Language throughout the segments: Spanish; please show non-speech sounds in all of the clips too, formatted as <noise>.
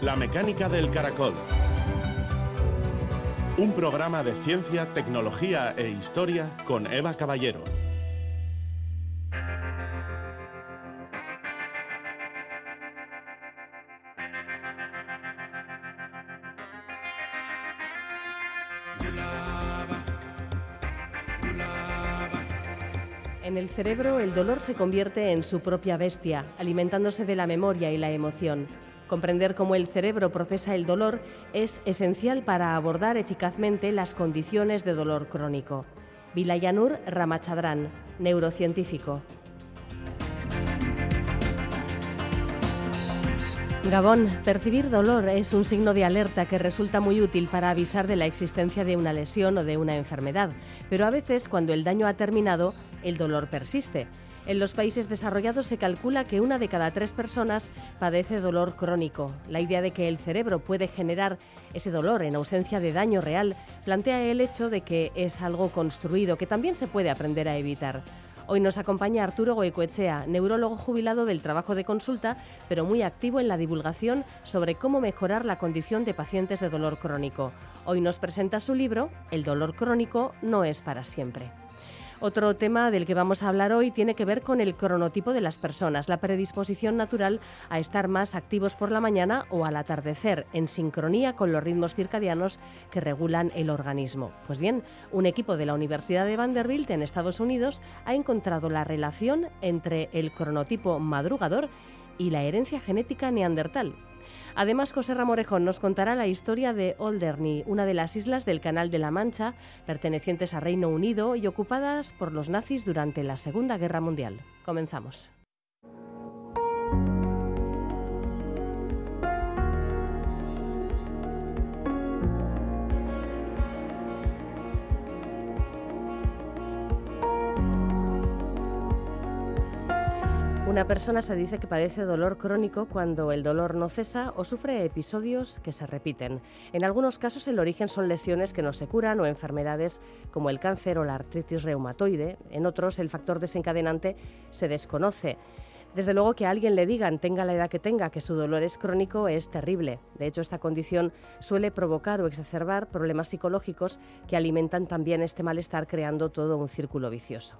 La mecánica del caracol. Un programa de ciencia, tecnología e historia con Eva Caballero. En el cerebro el dolor se convierte en su propia bestia, alimentándose de la memoria y la emoción. Comprender cómo el cerebro procesa el dolor es esencial para abordar eficazmente las condiciones de dolor crónico. Vilayanur Ramachadran, neurocientífico. Gabón, percibir dolor es un signo de alerta que resulta muy útil para avisar de la existencia de una lesión o de una enfermedad, pero a veces cuando el daño ha terminado, el dolor persiste. En los países desarrollados se calcula que una de cada tres personas padece dolor crónico. La idea de que el cerebro puede generar ese dolor en ausencia de daño real plantea el hecho de que es algo construido que también se puede aprender a evitar. Hoy nos acompaña Arturo Goicoechea, neurólogo jubilado del trabajo de consulta, pero muy activo en la divulgación sobre cómo mejorar la condición de pacientes de dolor crónico. Hoy nos presenta su libro El dolor crónico no es para siempre. Otro tema del que vamos a hablar hoy tiene que ver con el cronotipo de las personas, la predisposición natural a estar más activos por la mañana o al atardecer, en sincronía con los ritmos circadianos que regulan el organismo. Pues bien, un equipo de la Universidad de Vanderbilt en Estados Unidos ha encontrado la relación entre el cronotipo madrugador y la herencia genética neandertal. Además, José Ramorejón nos contará la historia de Alderney, una de las islas del Canal de la Mancha, pertenecientes a Reino Unido y ocupadas por los nazis durante la Segunda Guerra Mundial. Comenzamos. Una persona se dice que padece dolor crónico cuando el dolor no cesa o sufre episodios que se repiten. En algunos casos el origen son lesiones que no se curan o enfermedades como el cáncer o la artritis reumatoide. En otros el factor desencadenante se desconoce. Desde luego que a alguien le digan, tenga la edad que tenga, que su dolor es crónico es terrible. De hecho, esta condición suele provocar o exacerbar problemas psicológicos que alimentan también este malestar creando todo un círculo vicioso.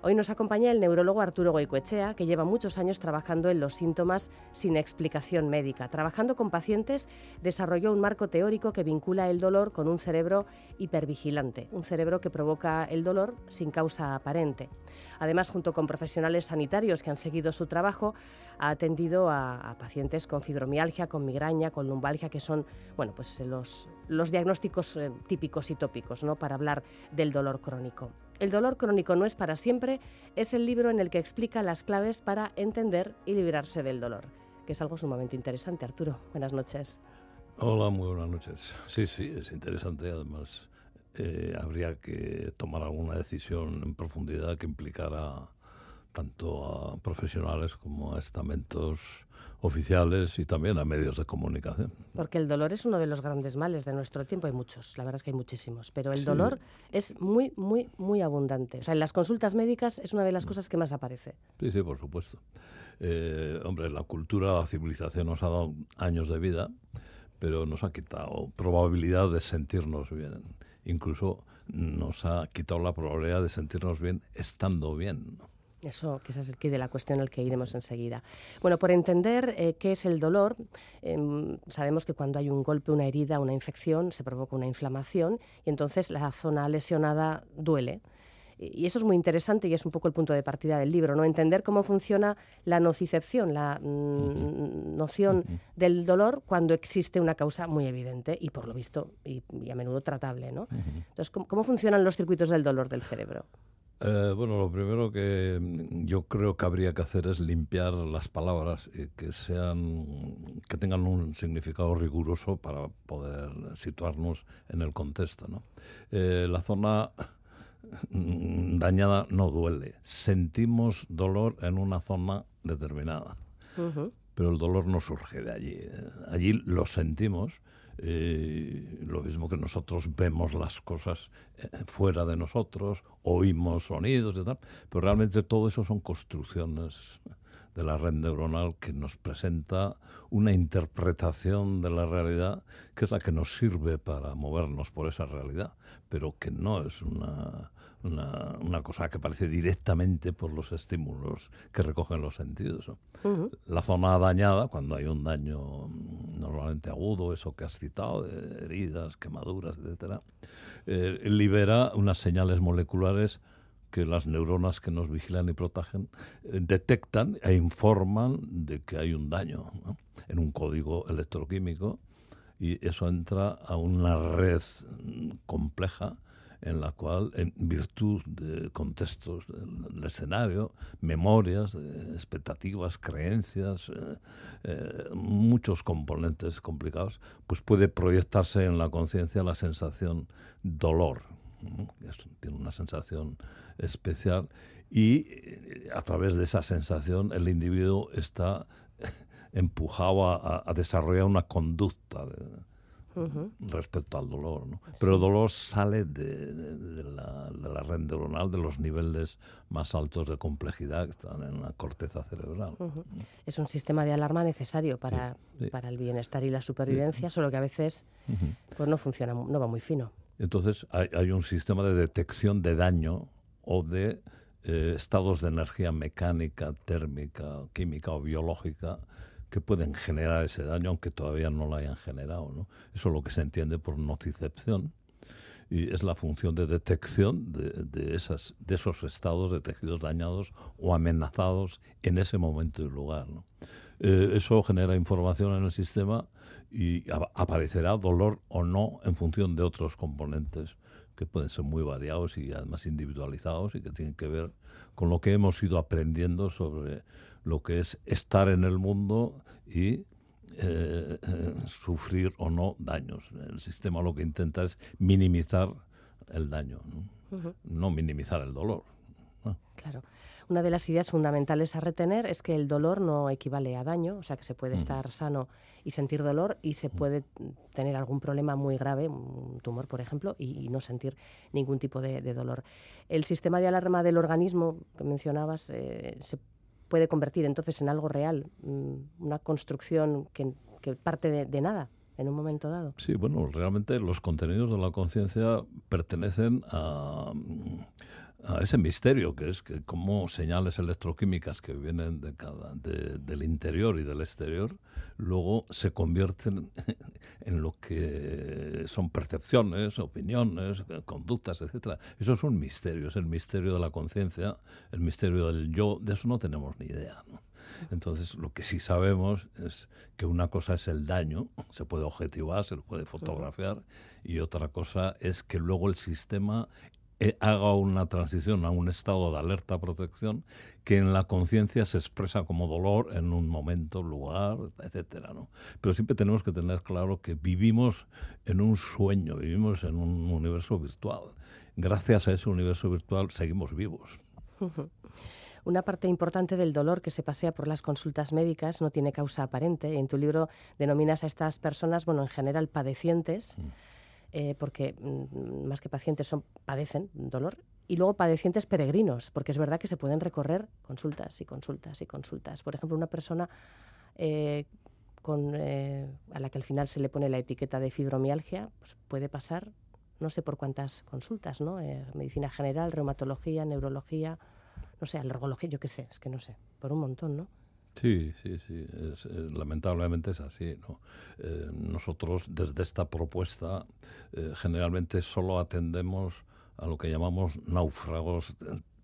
Hoy nos acompaña el neurólogo Arturo Goicoechea, que lleva muchos años trabajando en los síntomas sin explicación médica. Trabajando con pacientes, desarrolló un marco teórico que vincula el dolor con un cerebro hipervigilante, un cerebro que provoca el dolor sin causa aparente. Además, junto con profesionales sanitarios que han seguido su trabajo, ha atendido a, pacientes con fibromialgia, con migraña, con lumbalgia, que son bueno, pues los, diagnósticos eh, típicos y tópicos ¿no? para hablar del dolor crónico. El dolor crónico no es para siempre es el libro en el que explica las claves para entender y librarse del dolor, que es algo sumamente interesante. Arturo, buenas noches. Hola, muy buenas noches. Sí, sí, es interesante. Además, eh, habría que tomar alguna decisión en profundidad que implicara tanto a profesionales como a estamentos oficiales y también a medios de comunicación. Porque el dolor es uno de los grandes males de nuestro tiempo, hay muchos, la verdad es que hay muchísimos, pero el dolor es muy, muy, muy abundante. O sea, en las consultas médicas es una de las mm. cosas que más aparece. Sí, sí, por supuesto. Eh, hombre, la cultura, la civilización nos ha dado años de vida, pero nos ha quitado probabilidad de sentirnos bien. Incluso nos ha quitado la probabilidad de sentirnos bien estando bien. Eso, que ese es el de la cuestión al que iremos enseguida. Bueno, por entender eh, qué es el dolor, em, sabemos que cuando hay un golpe, una herida, una infección, se provoca una inflamación y entonces la zona lesionada duele. Y eso es muy interesante y es un poco el punto de partida del libro, ¿no? Entender cómo funciona la nocicepción, la mm, noción del dolor cuando existe una causa muy evidente y por lo visto y, a menudo tratable, ¿no? Entonces, ¿cómo funcionan los circuitos del dolor del cerebro? Eh, bueno, lo primero que mm, yo creo que habría que hacer es limpiar las palabras y que sean que tengan un significado riguroso para poder situarnos en el contexto. ¿no? Eh, la zona mm, dañada no duele. Sentimos dolor en una zona determinada, pero el dolor no surge de allí. Allí lo sentimos eh, lo mismo que nosotros vemos las cosas eh, fuera de nosotros, oímos sonidos y tal, pero realmente todo eso son construcciones de la red neuronal que nos presenta una interpretación de la realidad que es la que nos sirve para movernos por esa realidad, pero que no es una, una, cosa que aparece directamente por los estímulos que recogen los sentidos. La zona dañada, cuando hay un daño normalmente agudo, eso que has citado, de heridas, quemaduras, etcétera, eh, libera unas señales moleculares que las neuronas que nos vigilan y protegen eh, detectan e informan de que hay un daño en un código electroquímico y eso entra a una red compleja en la cual, en virtud de contextos del escenario, memorias, expectativas, creencias, eh, eh, muchos componentes complicados, pues puede proyectarse en la conciencia la sensación dolor. tiene una sensación especial y eh, a través de esa sensación el individuo está <laughs> empujado a, desarrollar una conducta respecto al dolor. Pero el dolor sale de, la, red neuronal, de los niveles más altos de complejidad que están en la corteza cerebral. Es un sistema de alarma necesario para, para el bienestar y la supervivencia, solo que a veces pues no funciona, no va muy fino. Entonces hay, hay un sistema de detección de daño o de eh, estados de energía mecánica, térmica, química o biológica que pueden generar ese daño, aunque todavía no lo hayan generado. ¿no? Eso es lo que se entiende por nocicepción. Y es la función de detección de, esos estados de tejidos dañados o amenazados en ese momento y lugar. Eh, eso genera información en el sistema y aparecerá dolor o no en función de otros componentes que pueden ser muy variados y además individualizados y que tienen que ver con lo que hemos ido aprendiendo sobre lo que es estar en el mundo y eh, eh, sufrir o no daños. El sistema lo que intenta es minimizar el daño, no, minimizar el dolor. Claro. Una de las ideas fundamentales a retener es que el dolor no equivale a daño, o sea que se puede estar sano y sentir dolor y se puede tener algún problema muy grave, un tumor por ejemplo, y, no sentir ningún tipo de, dolor. El sistema de alarma del organismo que mencionabas eh, se puede convertir entonces en algo real, mm, una construcción que, parte de, nada en un momento dado. Sí, bueno, realmente los contenidos de la conciencia pertenecen a, a ese misterio que es que como señales electroquímicas que vienen de cada, del interior y del exterior luego se convierten <laughs> en lo que son percepciones, opiniones, conductas, etcétera. Eso es un misterio, es el misterio de la conciencia, el misterio del yo, de eso no tenemos ni idea. Entonces, lo que sí sabemos es que una cosa es el daño, se puede objetivar, se puede fotografiar, y otra cosa es que luego el sistema eh, haga una transición a un estado de alerta protección que en la conciencia se expresa como dolor en un momento, lugar, etcétera, ¿no? Pero siempre tenemos que tener claro que vivimos en un sueño, vivimos en un universo virtual. Gracias a ese universo virtual seguimos vivos. <laughs> Una parte importante del dolor que se pasea por las consultas médicas no tiene causa aparente. En tu libro denominas a estas personas, bueno, en general padecientes. Mm. Eh, porque mm, más que pacientes son, padecen dolor, y luego padecientes peregrinos, porque es verdad que se pueden recorrer consultas y consultas y consultas. Por ejemplo, una persona eh, con, eh, a la que al final se le pone la etiqueta de fibromialgia, pues puede pasar no sé por cuántas consultas, ¿no? medicina general, reumatología, neurología, no sé, alergología, yo qué sé, es que no sé, por un montón, ¿no? Sí, sí, sí. lamentablemente es así. ¿no? Eh, nosotros desde esta propuesta eh, generalmente solo atendemos a lo que llamamos náufragos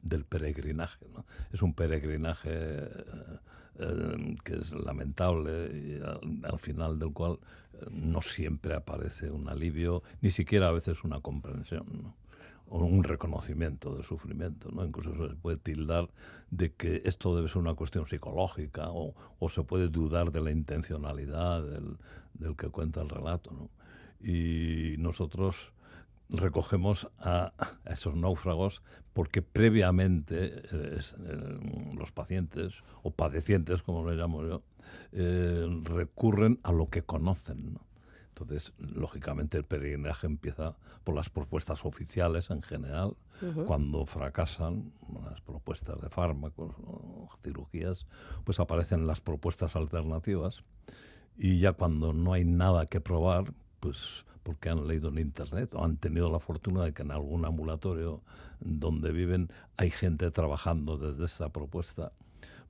del peregrinaje. ¿no? Es un peregrinaje eh, que es lamentable y al, final del cual no siempre aparece un alivio, ni siquiera a veces una comprensión. Un reconocimiento del sufrimiento. ¿no? Incluso se puede tildar de que esto debe ser una cuestión psicológica o, se puede dudar de la intencionalidad del, que cuenta el relato. ¿no? Y nosotros recogemos a, esos náufragos porque previamente eh, los pacientes o padecientes, como lo llamo yo, eh, recurren a lo que conocen. ¿no? Entonces, lógicamente, el peregrinaje empieza por las propuestas oficiales en general. Cuando fracasan las propuestas de fármacos o cirugías, pues aparecen las propuestas alternativas. Y ya cuando no hay nada que probar, pues porque han leído en internet o han tenido la fortuna de que en algún ambulatorio donde viven hay gente trabajando desde esta propuesta,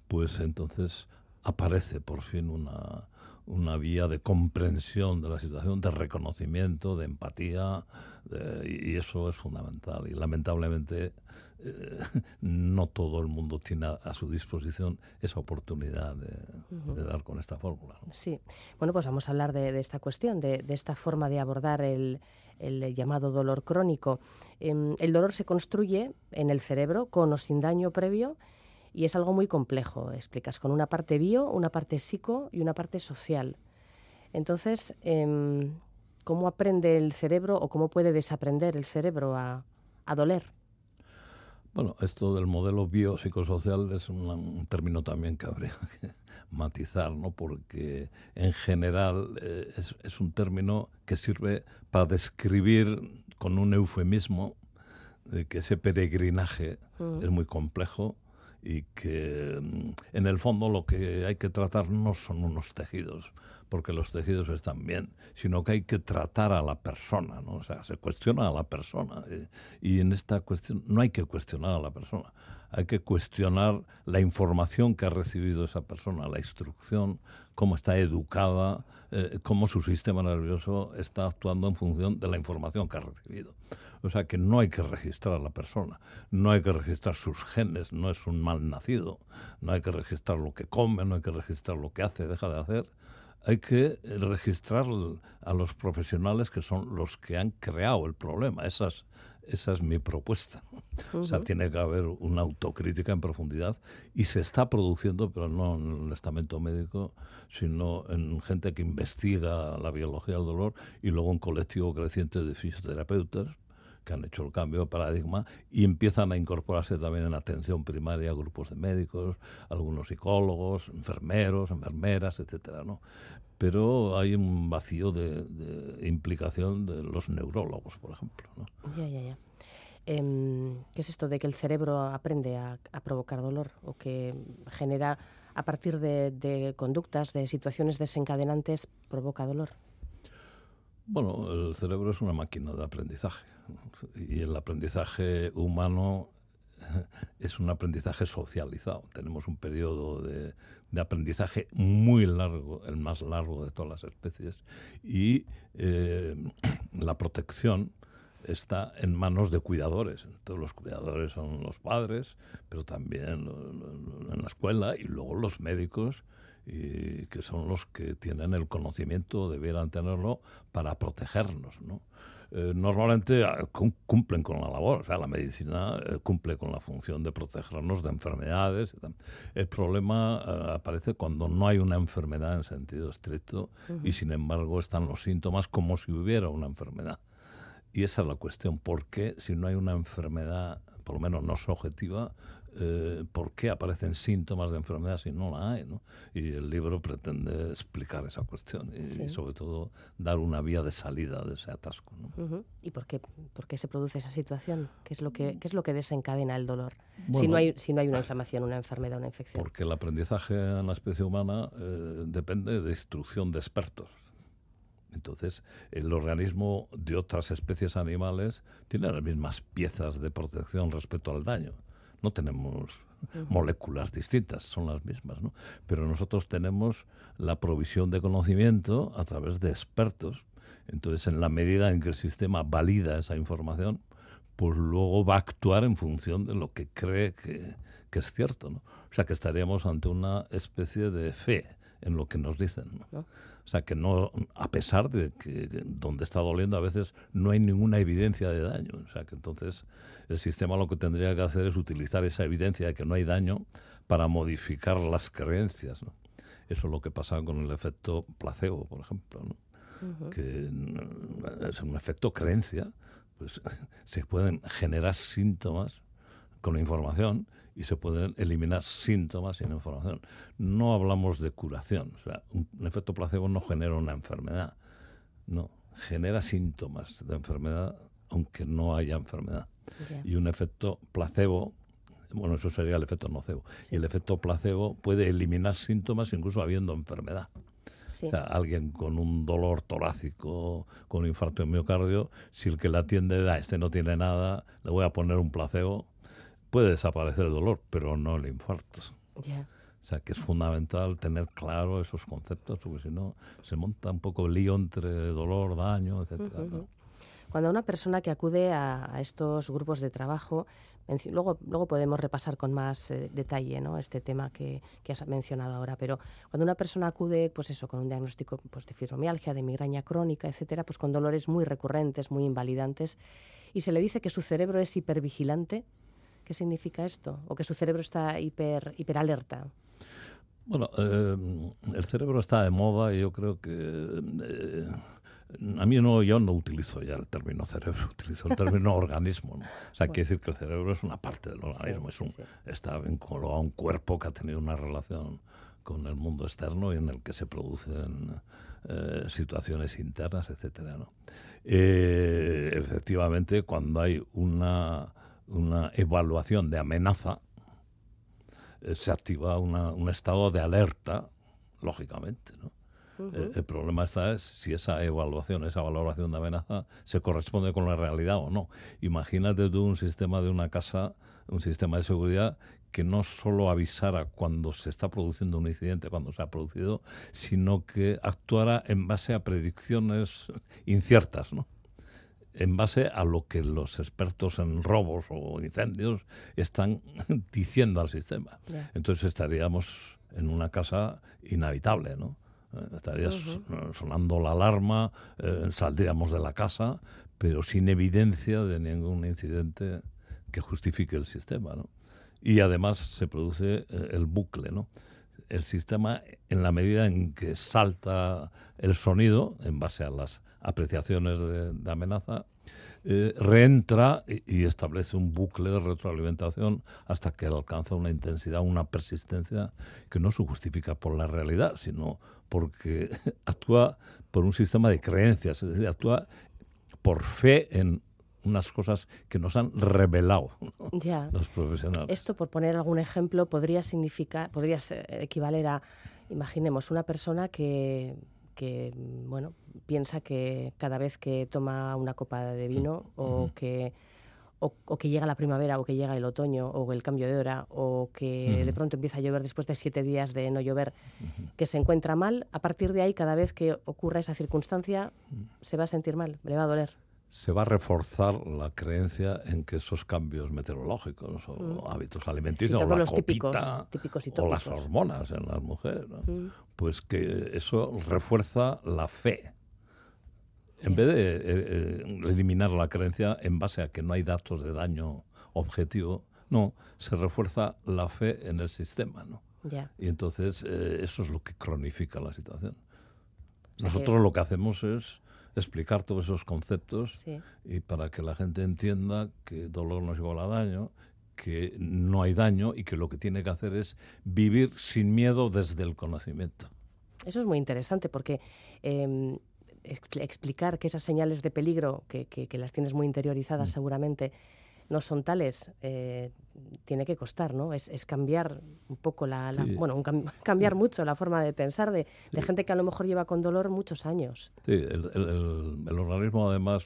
pues entonces aparece por fin una, una vía de comprensión de la situación, de reconocimiento, de empatía, y eso es fundamental. Y lamentablemente eh, <laughs> no todo el mundo tiene a, su disposición esa oportunidad de, dar con esta fórmula. Sí, bueno, pues vamos a hablar de, esta cuestión, de, esta forma de abordar el, llamado dolor crónico. Em, el dolor se construye en el cerebro con o sin daño previo y es algo muy complejo, explicas, con una parte bio, una parte psico y una parte social. Entonces, em, ¿cómo aprende el cerebro o cómo puede desaprender el cerebro a, doler? Bueno, esto del modelo biopsicosocial es un, término también que habría <laughs> que matizar, ¿no? porque en general eh, es, un término que sirve para describir con un eufemismo de que ese peregrinaje mm. es muy complejo y que mm, en el fondo lo que hay que tratar no son unos tejidos, porque los tejidos están bien, sino que hay que tratar a la persona, ¿no? O sea, se cuestiona a la persona eh, y en esta cuestión no hay que cuestionar a la persona, hay que cuestionar la información que ha recibido esa persona, la instrucción, cómo está educada, eh, cómo su sistema nervioso está actuando en función de la información que ha recibido. O sea que no hay que registrar a la persona, no hay que registrar sus genes, no es un mal nacido, no hay que registrar lo que come, no hay que registrar lo que hace, deja de hacer. Hay que registrar a los profesionales que son los que han creado el problema. Esas esa es mi propuesta. O sea, tiene que haber una autocrítica en profundidad y se está produciendo, pero no en el estamento médico, sino en gente que investiga la biología del dolor y luego un colectivo creciente de fisioterapeutas que han hecho el cambio de paradigma y empiezan a incorporarse también en atención primaria grupos de médicos, algunos psicólogos, enfermeros, enfermeras, etcétera, ¿no? pero hay un vacío de, implicación de los neurólogos, por ejemplo. ¿no? Ya, ya, ya. Em, ¿Qué es esto de que el cerebro aprende a, provocar dolor o que genera a partir de, conductas, de situaciones desencadenantes, provoca dolor? Bueno, el cerebro es una máquina de aprendizaje y el aprendizaje humano es un aprendizaje socializado. Tenemos un periodo de, aprendizaje muy largo, el más largo de todas las especies, y eh, la protección está en manos de cuidadores. Todos los cuidadores son los padres, pero también en la escuela y luego los médicos, que son los que tienen el conocimiento, debieran tenerlo para protegernos, ¿no? Eh, normalmente ah, cumplen con la labor. O sea, la medicina eh, cumple con la función de protegernos de enfermedades. El problema eh, aparece cuando no hay una enfermedad en sentido estricto y sin embargo están los síntomas como si hubiera una enfermedad. Y esa es la cuestión. ¿Por qué si no hay una enfermedad, por lo menos no subjetiva, eh, por qué aparecen síntomas de enfermedad si no la hay. ¿no? Y el libro pretende explicar esa cuestión y, sobre todo dar una vía de salida de ese atasco. ¿Y por qué, por qué se produce esa situación? ¿Qué es lo que, qué es lo que desencadena el dolor? si, no hay, si no hay una inflamación, una enfermedad, una infección. Porque el aprendizaje en la especie humana eh, depende de instrucción de expertos. Entonces, el organismo de otras especies animales tiene las mismas piezas de protección respecto al daño no tenemos moléculas distintas, son las mismas, ¿no? Pero nosotros tenemos la provisión de conocimiento a través de expertos. Entonces, en la medida en que el sistema valida esa información, pues luego va a actuar en función de lo que cree que, es cierto, ¿no? O sea, que estaríamos ante una especie de fe en lo que nos dicen. ¿no? O sea, que no, a pesar de que donde está doliendo a veces no hay ninguna evidencia de daño. O sea, que entonces el sistema lo que tendría que hacer es utilizar esa evidencia de que no hay daño para modificar las creencias. ¿no? Eso es lo que pasa con el efecto placebo, por ejemplo, ¿no? que es un efecto creencia. Pues <laughs> se pueden generar síntomas con la información y se pueden eliminar síntomas sin información. No hablamos de curación. O sea, un efecto placebo no genera una enfermedad No, genera síntomas de enfermedad aunque no haya enfermedad. Y un efecto placebo, bueno, eso sería el efecto nocebo. Y el efecto placebo puede eliminar síntomas incluso habiendo enfermedad. O sea, alguien con un dolor torácico, con un infarto de miocardio, si el que la atiende da, este no tiene nada, le voy a poner un placebo, puede desaparecer el dolor, pero no el infarto. O sea, que es fundamental tener claro esos conceptos, porque si no, se monta un poco el lío entre dolor, daño, etcétera. Cuando una persona que acude a, estos grupos de trabajo, luego, luego podemos repasar con más eh, detalle ¿no? este tema que, que, has mencionado ahora, pero cuando una persona acude pues eso, con un diagnóstico pues, de fibromialgia, de migraña crónica, etcétera, pues con dolores muy recurrentes, muy invalidantes, y se le dice que su cerebro es hipervigilante, ¿qué significa esto? ¿O que su cerebro está hiper, hiperalerta? Bueno, eh, el cerebro está de moda y yo creo que... Eh, a mí no, yo no utilizo ya el término cerebro, <laughs> utilizo el término organismo. O sea, quiere decir que el cerebro es una parte del organismo, es un, está vinculado a un cuerpo que ha tenido una relación con el mundo externo y en el que se producen eh, situaciones internas, etcétera. Eh, efectivamente, cuando hay una, una evaluación de amenaza, eh, se activa un estado de alerta, lógicamente, ¿no? Eh, el, problema está es si esa evaluación, esa valoración de amenaza se corresponde con la realidad o no. Imagínate tú un sistema de una casa, un sistema de seguridad que no solo avisara cuando se está produciendo un incidente, cuando se ha producido, sino que actuara en base a predicciones inciertas, ¿no? En base a lo que los expertos en robos o incendios están <laughs> diciendo al sistema. Entonces estaríamos en una casa inhabitable, ¿no? Estaría sonando la alarma, eh, saldríamos de la casa, pero sin evidencia de ningún incidente que justifique el sistema. ¿no? Y además se produce eh, el bucle. ¿no? El sistema, en la medida en que salta el sonido, en base a las apreciaciones de amenaza, eh, reentra y, establece un bucle de retroalimentación hasta que alcanza una intensidad, una persistencia que no se justifica por la realidad, sino porque <laughs> actúa por un sistema de creencias, es decir, actúa por fe en unas cosas que nos han revelado los profesionales. Esto, por poner algún ejemplo, podría significar, podría equivaler a, imaginemos, una persona que que mm, bueno piensa que cada vez que toma una copa de vino mm, o que o, que llega la primavera o que llega el otoño o el cambio de hora o que de pronto empieza a llover después de siete días de no llover, que se encuentra mal, a partir de ahí cada vez que ocurra esa circunstancia mm. se va a sentir mal, le va a doler. Se va a reforzar la creencia en que esos cambios meteorológicos o hábitos alimenticios o la copita, o las hormonas en las mujeres. Pues que eso refuerza la fe. En vez de eh, eh, eliminar la creencia en base a que no hay datos de daño objetivo, no, se refuerza la fe en el sistema, ¿no? Y entonces eh, eso es lo que cronifica la situación. Nosotros lo que hacemos es explicar todos esos conceptos y para que la gente entienda que dolor no es igual a daño, que no hay daño y que lo que tiene que hacer es vivir sin miedo desde el conocimiento. Eso es muy interesante porque em, explicar que esas señales de peligro, que, que, las tienes muy interiorizadas mm. seguramente, no son tales, eh, tiene que costar, ¿no? Es, cambiar un poco la, bueno, cambiar mucho la forma de pensar de, gente que a lo mejor lleva con dolor muchos años. Sí, el, organismo además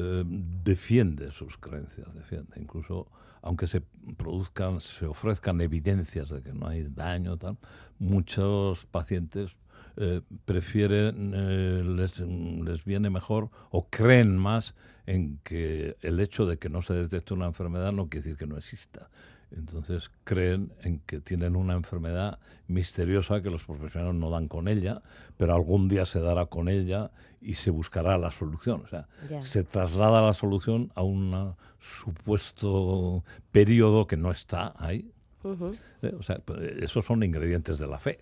eh, defiende sus creencias, defiende, incluso aunque se produzcan, se ofrezcan evidencias de que no hay daño, tal, muchos pacientes eh, prefieren, eh, les, les, viene mejor o creen más en que el hecho de que no se detecte una enfermedad no quiere decir que no exista. Entonces creen en que tienen una enfermedad misteriosa que los profesionales no dan con ella, pero algún día se dará con ella y se buscará la solución. O sea, se traslada la solución a un supuesto periodo que no está ahí. Eh, o sea, pues, esos son ingredientes de la fe.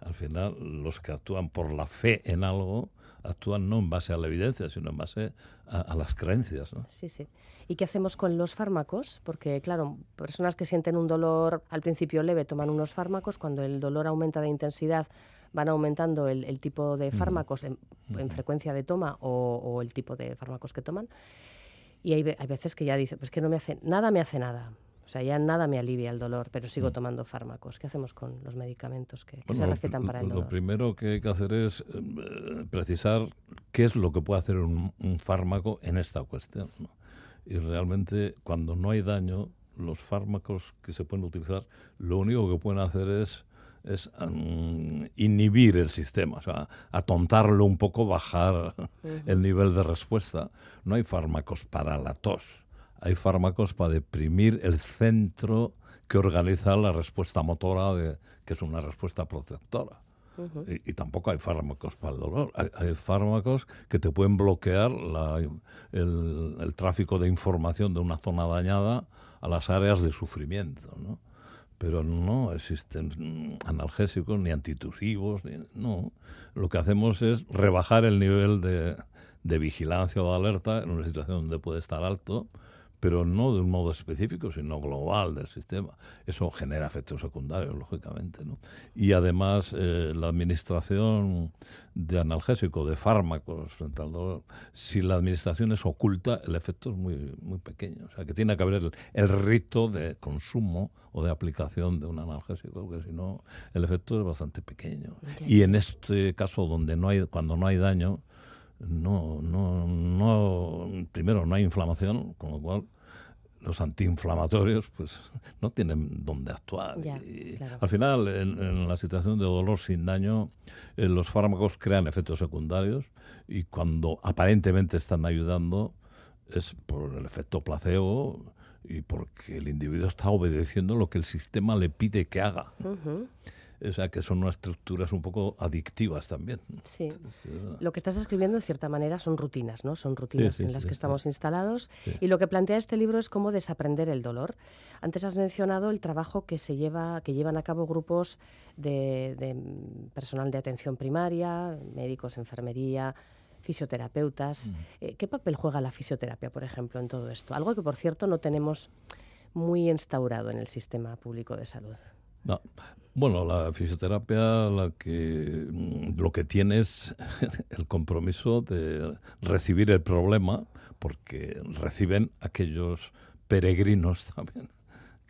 al final los que actúan por la fe en algo actúan no en base a la evidencia, sino en base a, las creencias. ¿no? Sí, sí. ¿Y qué hacemos con los fármacos? Porque, claro, personas que sienten un dolor al principio leve toman unos fármacos, cuando el dolor aumenta de intensidad van aumentando el, tipo de fármacos en, frecuencia de toma o, el tipo de fármacos que toman. Y hay, hay veces que ya dice, pues que no me hace, nada me hace nada. O sea, ya nada me alivia el dolor, pero sigo mm. tomando fármacos. ¿Qué hacemos con los medicamentos que, se recetan para el dolor? Lo primero que hay que hacer es eh, precisar qué es lo que puede hacer un, fármaco en esta cuestión. Y realmente, cuando no hay daño, los fármacos que se pueden utilizar, lo único que pueden hacer es es mm, inhibir el sistema, o sea, atontarlo un poco, bajar el nivel de respuesta. No hay fármacos para la tos hay fármacos para deprimir el centro que organiza la respuesta motora, de, que es una respuesta protectora. y, tampoco hay fármacos para el dolor. Hay, fármacos que te pueden bloquear el, tráfico de información de una zona dañada a las áreas de sufrimiento. ¿no? Pero no existen analgésicos ni antitusivos. Ni, no. Lo que hacemos es rebajar el nivel de, de vigilancia o de alerta en una situación donde puede estar alto pero no de un modo específico, sino global del sistema. Eso genera efectos secundarios, lógicamente. ¿no? Y además, eh, la administración de analgésico, de fármacos frente al dolor, si la administración es oculta, el efecto es muy, muy pequeño. O sea, que tiene que haber el, rito de consumo o de aplicación de un analgésico, porque si no, el efecto es bastante pequeño. Y en este caso, donde no hay, cuando no hay daño, no, no, no, primero no hay inflamación, con lo cual los antiinflamatorios pues no tienen dónde actuar. Al final, en, la situación de dolor sin daño, eh, los fármacos crean efectos secundarios y cuando aparentemente están ayudando es por el efecto placebo y porque el individuo está obedeciendo lo que el sistema le pide que haga. O sea, que son unas estructuras un poco adictivas también. Sí. Lo que estás escribiendo, de cierta manera, son rutinas, ¿no? Son rutinas en las que estamos instalados. Y lo que plantea este libro es cómo desaprender el dolor. Antes has mencionado el trabajo que se lleva, que llevan a cabo grupos de, personal de atención primaria, médicos, enfermería, fisioterapeutas. Mm. Eh, ¿Qué papel juega la fisioterapia, por ejemplo, en todo esto? Algo que, por cierto, no tenemos muy instaurado en el sistema público de salud. No. Bueno, la fisioterapia la que, mm, lo que tiene es <laughs> el compromiso de recibir el problema, porque reciben aquellos peregrinos también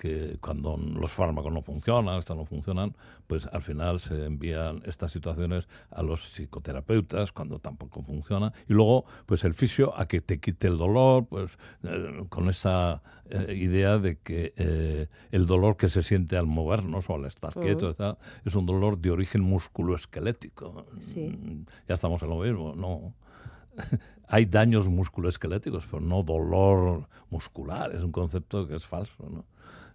que cuando los fármacos no funcionan, estas no funcionan, pues al final se envían estas situaciones a los psicoterapeutas cuando tampoco funciona y luego pues el fisio a que te quite el dolor, pues eh, con esa eh, idea de que eh, el dolor que se siente al movernos o al estar quieto es un dolor de origen musculoesquelético. Mm, ya estamos en lo mismo, no <laughs> hay daños musculoesqueléticos, pero no dolor muscular. Es un concepto que es falso. ¿no?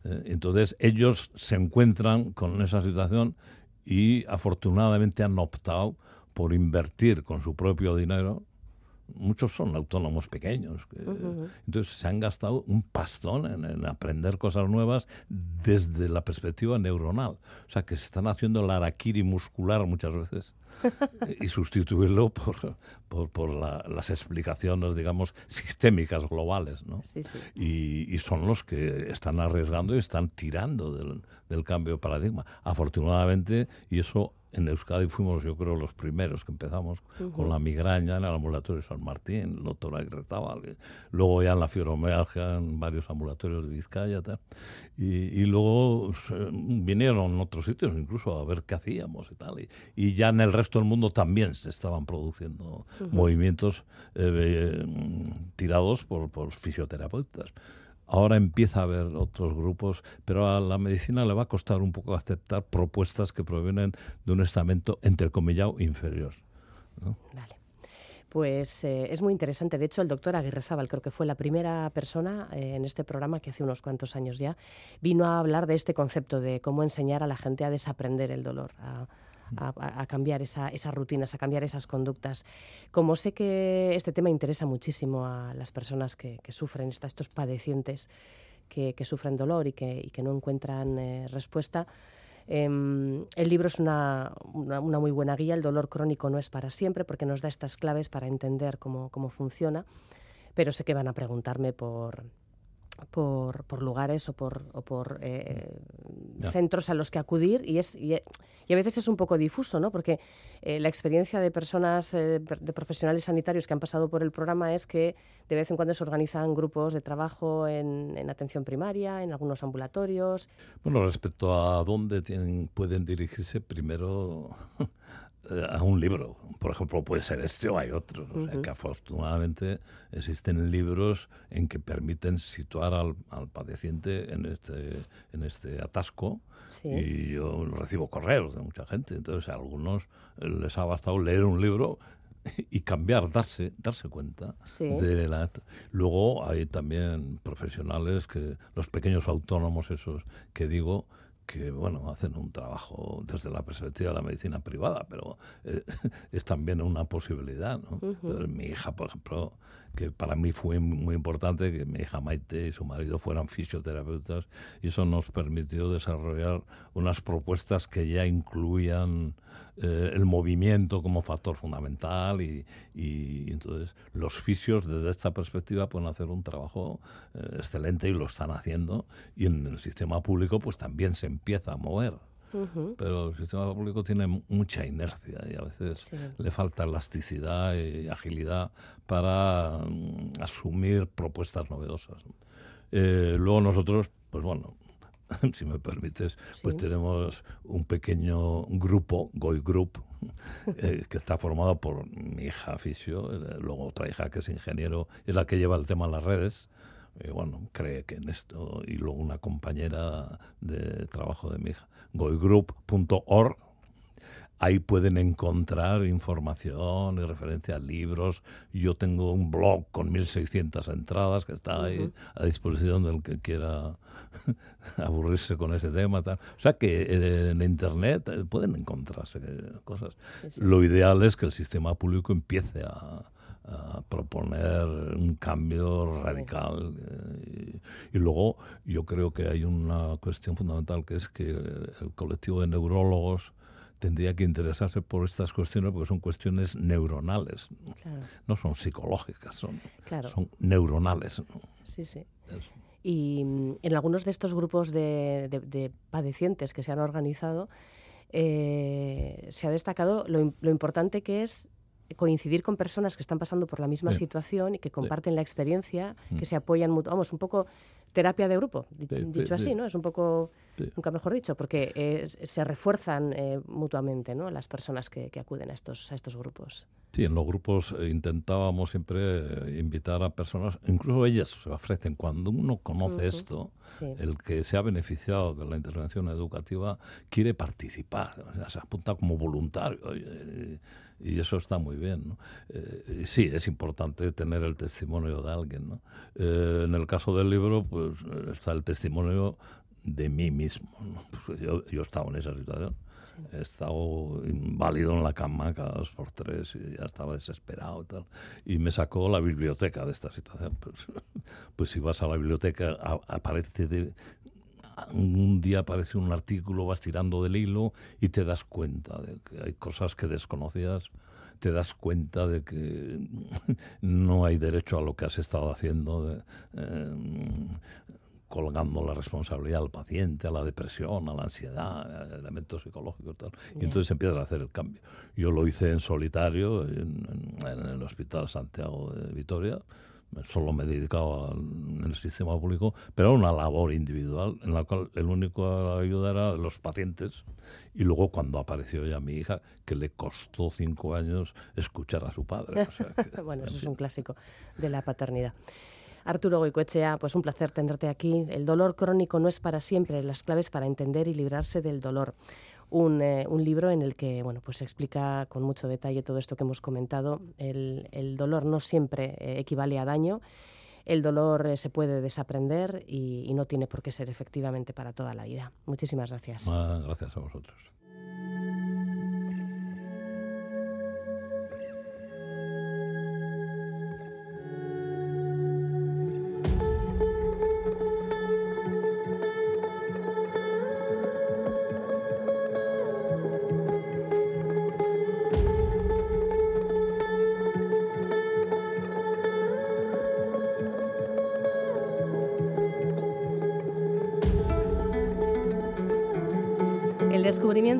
Eh, entonces ellos se encuentran con esa situación y afortunadamente han optado por invertir con su propio dinero. Muchos son autónomos pequeños. Entonces se han gastado un pastón en, aprender cosas nuevas desde la perspectiva neuronal. O sea que se están haciendo la araquiri muscular muchas veces <laughs> y sustituirlo por, por, las explicaciones, digamos, sistémicas globales. ¿no? Y, son los que están arriesgando y están tirando del, del cambio de paradigma. Afortunadamente, y eso en Euskadi fuimos, yo creo, los primeros que empezamos con la migraña en el ambulatorio de San Martín, el doctor Aguirre luego ya en la fibromialgia en varios ambulatorios de Vizcaya, Y, luego vinieron otros sitios incluso a ver qué hacíamos y tal. Y, ya en el resto del mundo también se estaban produciendo movimientos eh, tirados por, por fisioterapeutas. Ahora empieza a haber otros grupos, pero a la medicina le va a costar un poco aceptar propuestas que provienen de un estamento entrecomillado inferior. Vale. Pues eh, es muy interesante. De hecho, el doctor Aguirre Zabal, creo que fue la primera persona eh, en este programa que hace unos cuantos años ya vino a hablar de este concepto de cómo enseñar a la gente a desaprender el dolor, a, a, cambiar esas rutinas, a cambiar esas conductas. Como sé que este tema interesa muchísimo a las personas que, sufren, estos padecientes que, sufren dolor y que, no encuentran eh, respuesta, Em, el libro es una, muy buena guía, el dolor crónico no es para siempre porque nos da estas claves para entender cómo, cómo funciona, pero sé que van a preguntarme por, por, por lugares o por, o por eh, centros a los que acudir y, es, y, a veces es un poco difuso, ¿no? porque eh, la experiencia de personas, eh, de profesionales sanitarios que han pasado por el programa es que de vez en cuando se organizan grupos de trabajo en, en atención primaria, en algunos ambulatorios. Bueno, respecto a dónde tienen, pueden dirigirse, primero eh, a un libro. Por ejemplo, puede ser este o hay otros. O sea, que afortunadamente existen libros en que permiten situar al, al padeciente en este, en este atasco. Y yo recibo correos de mucha gente. Entonces, a algunos les ha bastado leer un libro y cambiar, darse, darse cuenta de la... Luego hay también profesionales que, los pequeños autónomos esos que digo, que bueno hacen un trabajo desde la perspectiva de la medicina privada, pero eh, <laughs> es también una posibilidad. ¿no? mi hija, por ejemplo, que para mí fue muy importante que mi hija Maite y su marido fueran fisioterapeutas y eso nos permitió desarrollar unas propuestas que ya incluían eh, el movimiento como factor fundamental y, entonces los fisios desde esta perspectiva pueden hacer un trabajo eh, excelente y lo están haciendo y en el sistema público pues también se empieza a mover. Pero el sistema público tiene mucha inercia y a veces le falta elasticidad y agilidad para mm, asumir propuestas novedosas. Eh, luego nosotros, pues bueno, <laughs> si me permites, pues tenemos un pequeño grupo, Goy Group, <laughs> eh, que está formado por mi hija Fisio, eh, luego otra hija que es ingeniero, es la que lleva el tema en las redes, y bueno, cree que en esto, y luego una compañera de trabajo de mi hija, goygroup.org, Ahí pueden encontrar información y referencia a libros. Yo tengo un blog con 1.600 entradas que está ahí a disposición del que quiera <laughs> aburrirse con ese tema. Tal. O sea que eh, en Internet eh, pueden encontrarse cosas. Lo ideal es que el sistema público empiece a, proponer un cambio radical. Eh, y, luego yo creo que hay una cuestión fundamental que es que el colectivo de neurólogos tendría que interesarse por estas cuestiones porque son cuestiones neuronales, no son psicológicas, son, son neuronales. Sí, sí. Y mm, en algunos de estos grupos de, padecientes que se han organizado, eh, se ha destacado lo, lo importante que es coincidir con personas que están pasando por la misma situación y que comparten la experiencia, que mm. se apoyan mutuamente. Vamos, un poco terapia de grupo, dicho así, ¿no? Es un poco, nunca mejor dicho, porque se refuerzan eh, mutuamente, ¿no? Las personas que, acuden a estos, a estos grupos. Sí, en los grupos eh, intentábamos siempre eh, invitar a personas, incluso ellas se ofrecen, cuando uno conoce esto, el que se ha beneficiado de la intervención educativa quiere participar, o sea, se apunta como voluntario y eso está muy bien. ¿no? Eh, sí, es importante tener el testimonio de alguien. ¿no? Eh, en el caso del libro, pues está el testimonio de mí mismo. Pues yo, yo he estado en esa situación. He estado inválido en la cama cada dos por tres y ya estaba desesperado y tal. Y me sacó la biblioteca de esta situación. Pues, <laughs> pues si vas a la biblioteca, aparece de, un día aparece un artículo, vas tirando del hilo y te das cuenta de que hay cosas que desconocías, te das cuenta de que <laughs> no hay derecho a lo que has estado haciendo, em, colgando la responsabilidad al paciente, a la depresión, a la ansiedad, a elementos psicológicos. Tal. Y entonces empiezas a hacer el cambio. Yo lo hice en solitario en, en el Hospital Santiago de Vitoria solo me he dedicado al, el sistema público, pero era una labor individual en la cual el único ayuda era los pacientes. Y luego cuando apareció ya mi hija, que le costó cinco años escuchar a su padre. <laughs> bueno, eso es un clásico de la paternidad. Arturo Goicoechea, pues un placer tenerte aquí. El dolor crónico no es para siempre, las claves para entender y librarse del dolor. Eh, un, libro en el que bueno, pues explica con mucho detalle todo esto que hemos comentado. El, dolor no siempre eh, equivale a daño. El dolor eh, se puede desaprender y, y, no tiene por qué ser efectivamente para toda la vida. Muchísimas gracias. Ah, gracias a vosotros.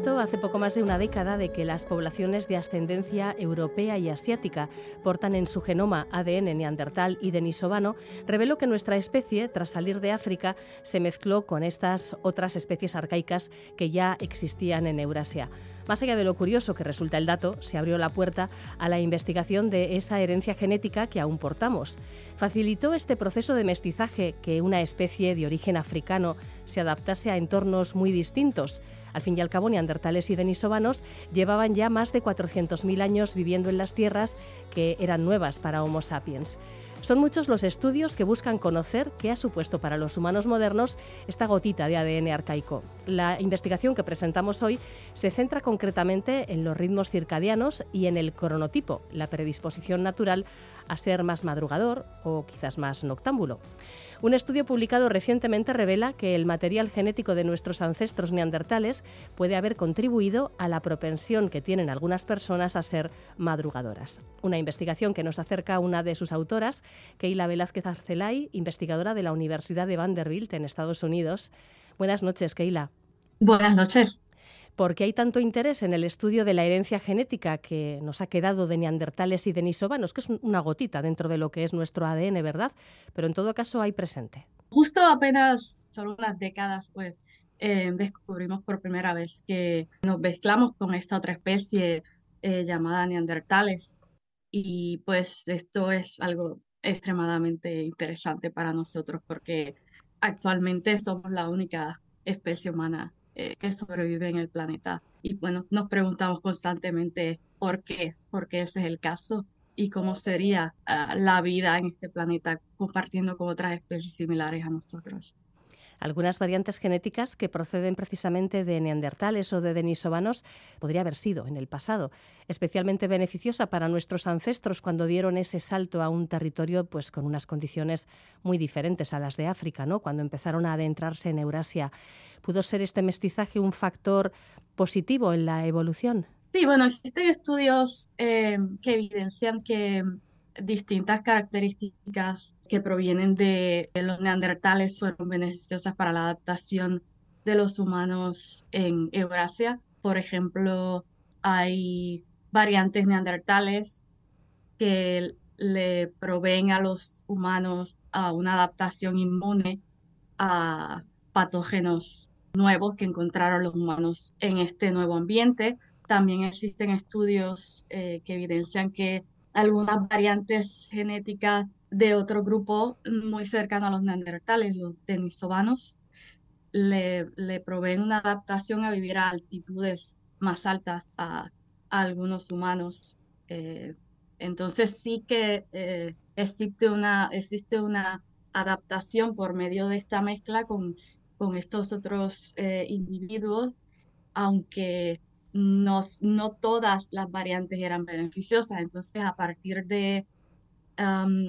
Hace poco más de una década de que las poblaciones de ascendencia europea y asiática portan en su genoma ADN neandertal y denisovano reveló que nuestra especie, tras salir de África, se mezcló con estas otras especies arcaicas que ya existían en Eurasia. Más allá de lo curioso que resulta el dato, se abrió la puerta a la investigación de esa herencia genética que aún portamos. Facilitó este proceso de mestizaje que una especie de origen africano se adaptase a entornos muy distintos. Al fin y al cabo, neandertales y denisovanos llevaban ya más de 400.000 años viviendo en las tierras que eran nuevas para Homo sapiens. Son muchos los estudios que buscan conocer qué ha supuesto para los humanos modernos esta gotita de ADN arcaico. La investigación que presentamos hoy se centra concretamente en los ritmos circadianos y en el cronotipo, la predisposición natural a ser más madrugador o quizás más noctámbulo. Un estudio publicado recientemente revela que el material genético de nuestros ancestros neandertales puede haber contribuido a la propensión que tienen algunas personas a ser madrugadoras. Una investigación que nos acerca a una de sus autoras, Keila Velázquez Arcelay, investigadora de la Universidad de Vanderbilt en Estados Unidos. Buenas noches, Keila. Buenas noches. ¿Por qué hay tanto interés en el estudio de la herencia genética que nos ha quedado de neandertales y denisovanos, que es una gotita dentro de lo que es nuestro ADN, ¿verdad? Pero en todo caso hay presente. Justo apenas, solo unas décadas, pues, eh, descubrimos por primera vez que nos mezclamos con esta otra especie eh, llamada neandertales. Y pues esto es algo extremadamente interesante para nosotros porque actualmente somos la única especie humana eh, que sobrevive en el planeta. Y bueno, nos preguntamos constantemente por qué, por qué ese es el caso y cómo sería ah, la vida en este planeta compartiendo con otras especies similares a nosotros algunas variantes genéticas que proceden precisamente de neandertales o de denisovanos podría haber sido en el pasado, especialmente beneficiosa para nuestros ancestros cuando dieron ese salto a un territorio pues con unas condiciones muy diferentes a las de África, ¿no? Cuando empezaron a adentrarse en Eurasia, ¿pudo ser este mestizaje un factor positivo en la evolución? Sí, bueno, existen estudios eh, que evidencian que distintas características que provienen de, los neandertales fueron beneficiosas para la adaptación de los humanos en Eurasia. Por ejemplo, hay variantes neandertales que le proveen a los humanos a una adaptación inmune a patógenos nuevos que encontraron los humanos en este nuevo ambiente. También existen estudios eh, que evidencian que algunas variantes genéticas de otro grupo muy cercano a los neandertales, los denisovanos, le, le proveen una adaptación a vivir a altitudes más altas a, algunos humanos. Eh, entonces sí que eh, existe, una, existe una adaptación por medio de esta mezcla con, con estos otros eh, individuos, aunque no, todas las variantes eran beneficiosas. Entonces, a partir de,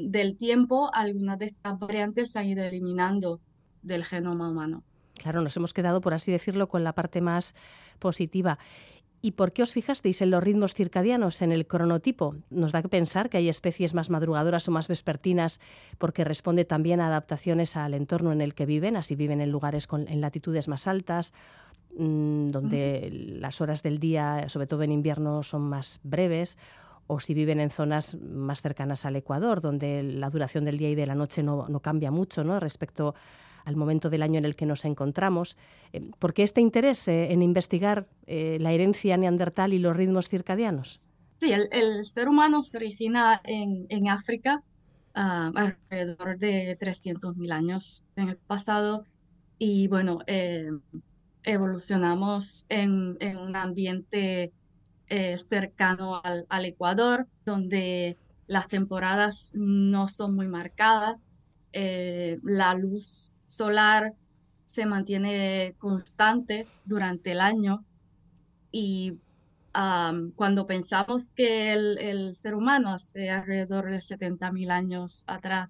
del tiempo, algunas de estas variantes se han ido eliminando del genoma humano. Claro, nos hemos quedado, por así decirlo, con la parte más positiva. ¿Y por qué os fijasteis en los ritmos circadianos, en el cronotipo? Nos da que pensar que hay especies más madrugadoras o más vespertinas porque responde también a adaptaciones al entorno en el que viven, así viven en lugares con, en latitudes más altas, Mm, donde las horas del día, sobre todo en invierno, son más breves, o si viven en zonas más cercanas al Ecuador, donde la duración del día y de la noche no, cambia mucho ¿no? respecto al momento del año en el que nos encontramos. Eh, ¿Por qué este interés eh, en investigar eh, la herencia neandertal y los ritmos circadianos? Sí, el, ser humano se origina en, en África ah, alrededor de 300.000 años en el pasado. Y bueno, evolucionamos en, un ambiente eh, cercano al, Ecuador, donde las temporadas no son muy marcadas, eh, la luz solar se mantiene constante durante el año y cuando pensamos que el, el, ser humano hace alrededor de 70.000 años atrás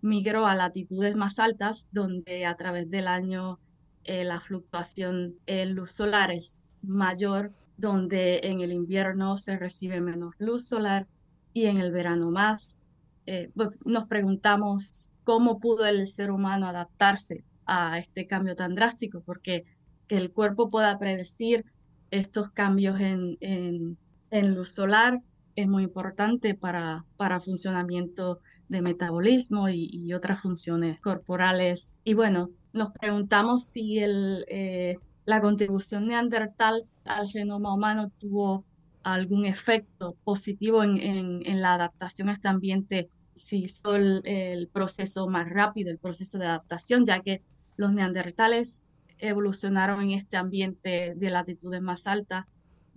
migró a latitudes más altas, donde a través del año eh, la fluctuación en luz solar es mayor, donde en el invierno se recibe menos luz solar y en el verano más. Eh, nos preguntamos cómo pudo el ser humano adaptarse a este cambio tan drástico, porque que el cuerpo pueda predecir estos cambios en, en, luz solar es muy importante para, para funcionamiento de metabolismo y, otras funciones corporales. Y bueno, nos preguntamos si el, eh, la contribución neandertal al genoma humano tuvo algún efecto positivo en, en, la adaptación a este ambiente, si hizo el, proceso más rápido, el proceso de adaptación, ya que los neandertales evolucionaron en este ambiente de latitudes más altas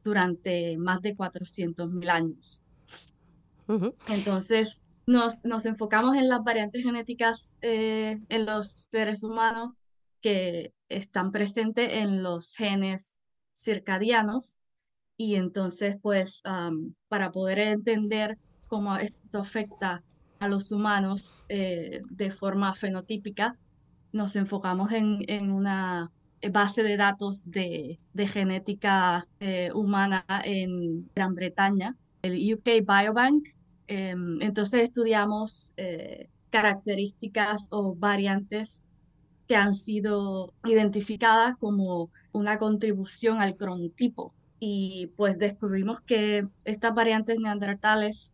durante más de 400.000 años. Entonces, nos, nos, enfocamos en las variantes genéticas eh, en los seres humanos que están presentes en los genes circadianos y entonces, pues, para poder entender cómo esto afecta a los humanos eh, de forma fenotípica, nos enfocamos en, en, una base de datos de, de genética eh, humana en Gran Bretaña, el UK Biobank. Em, entonces estudiamos eh, características o variantes que han sido identificadas como una contribución al cronotipo. Y pues descubrimos que estas variantes neandertales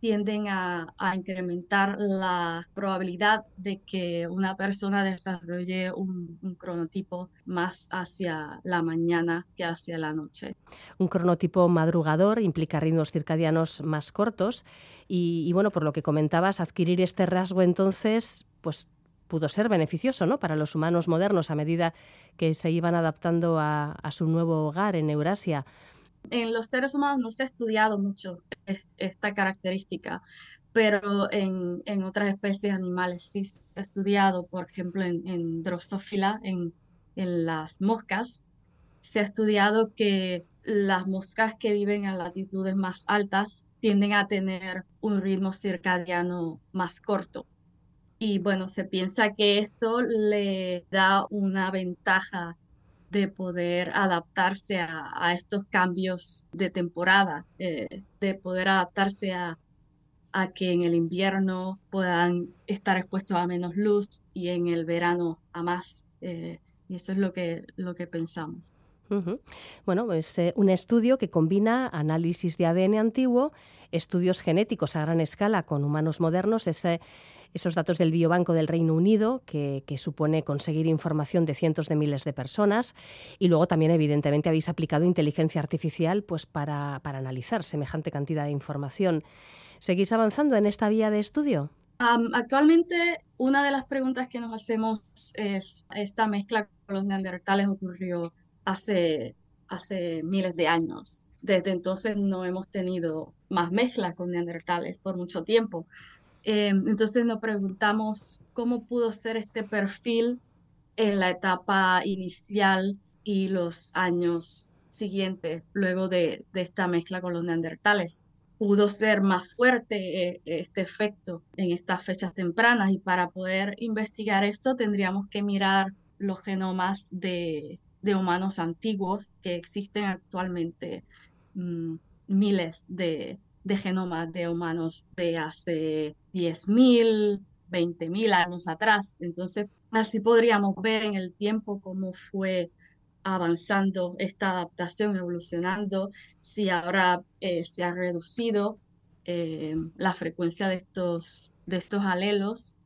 tienden a, incrementar la probabilidad de que una persona desarrolle un, cronotipo más hacia la mañana que hacia la noche. Un cronotipo madrugador implica ritmos circadianos más cortos y, bueno, por lo que comentabas, adquirir este rasgo entonces, pues pudo ser beneficioso ¿no? para los humanos modernos a medida que se iban adaptando a, su nuevo hogar en Eurasia. En los seres humanos no se ha estudiado mucho esta característica, pero en, en otras especies animales sí se ha estudiado, por ejemplo, en, en Drosophila, en, en las moscas, se ha estudiado que las moscas que viven a latitudes más altas tienden a tener un ritmo circadiano más corto. Y bueno, se piensa que esto le da una ventaja de poder adaptarse a, estos cambios de temporada, eh, de poder adaptarse a, a, que en el invierno puedan estar expuestos a menos luz y en el verano a más. Eh, y eso es lo que, lo que pensamos. Bueno, es eh, un estudio que combina análisis de ADN antiguo, estudios genéticos a gran escala con humanos modernos, ese esos datos del Biobanco del Reino Unido, que, supone conseguir información de cientos de miles de personas, y luego también, evidentemente, habéis aplicado inteligencia artificial pues, para, para analizar semejante cantidad de información. ¿Seguís avanzando en esta vía de estudio? actualmente, una de las preguntas que nos hacemos es, esta mezcla con los neandertales ocurrió hace, hace miles de años. Desde entonces no hemos tenido más mezclas con neandertales por mucho tiempo. Em, entonces nos preguntamos cómo pudo ser este perfil en la etapa inicial y los años siguientes, luego de, esta mezcla con los neandertales. Pudo ser más fuerte eh, este efecto en estas fechas tempranas y para poder investigar esto tendríamos que mirar los genomas de, humanos antiguos que existen actualmente, mm, miles de, de genomas de humanos de hace 10.000, 20.000 años atrás. Entonces, así podríamos ver en el tiempo cómo fue avanzando esta adaptación, evolucionando, si ahora eh, se ha reducido eh, la frecuencia de estos, de estos alelos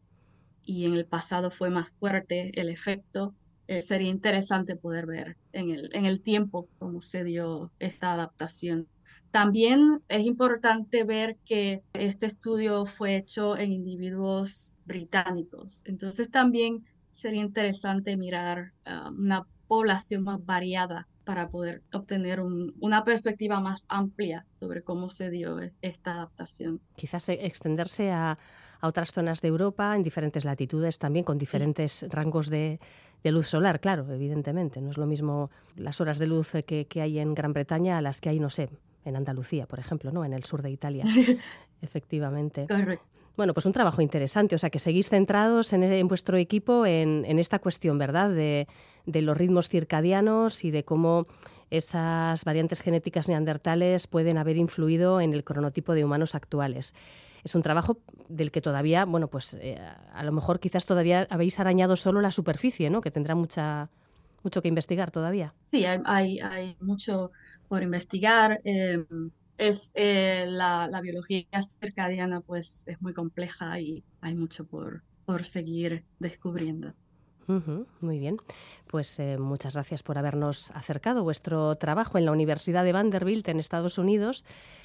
y en el pasado fue más fuerte el efecto. Eh, sería interesante poder ver en el, en el tiempo cómo se dio esta adaptación. También es importante ver que este estudio fue hecho en individuos británicos. Entonces también sería interesante mirar ah, una población más variada para poder obtener una perspectiva más amplia sobre cómo se dio esta adaptación. Quizás e, extenderse a, otras zonas de Europa en diferentes latitudes también, con diferentes rangos de, luz solar, claro, evidentemente. No es lo mismo las horas de luz que, que hay en Gran Bretaña a las que hay, no sé, en Andalucía, por ejemplo, ¿no? En el sur de Italia, <laughs> efectivamente. Bueno, pues un trabajo interesante. O sea, que seguís centrados en, en vuestro equipo en, en, esta cuestión, ¿verdad? De, de, los ritmos circadianos y de cómo esas variantes genéticas neandertales pueden haber influido en el cronotipo de humanos actuales. Es un trabajo del que todavía, bueno, pues eh, a lo mejor quizás todavía habéis arañado solo la superficie, ¿no? Que tendrá mucha mucho que investigar todavía. Sí, hay, hay, mucho por investigar. Em, es eh, la, la, biología circadiana pues es muy compleja y hay mucho por, por seguir descubriendo. muy bien, pues eh, muchas gracias por habernos acercado vuestro trabajo en la Universidad de Vanderbilt en Estados Unidos,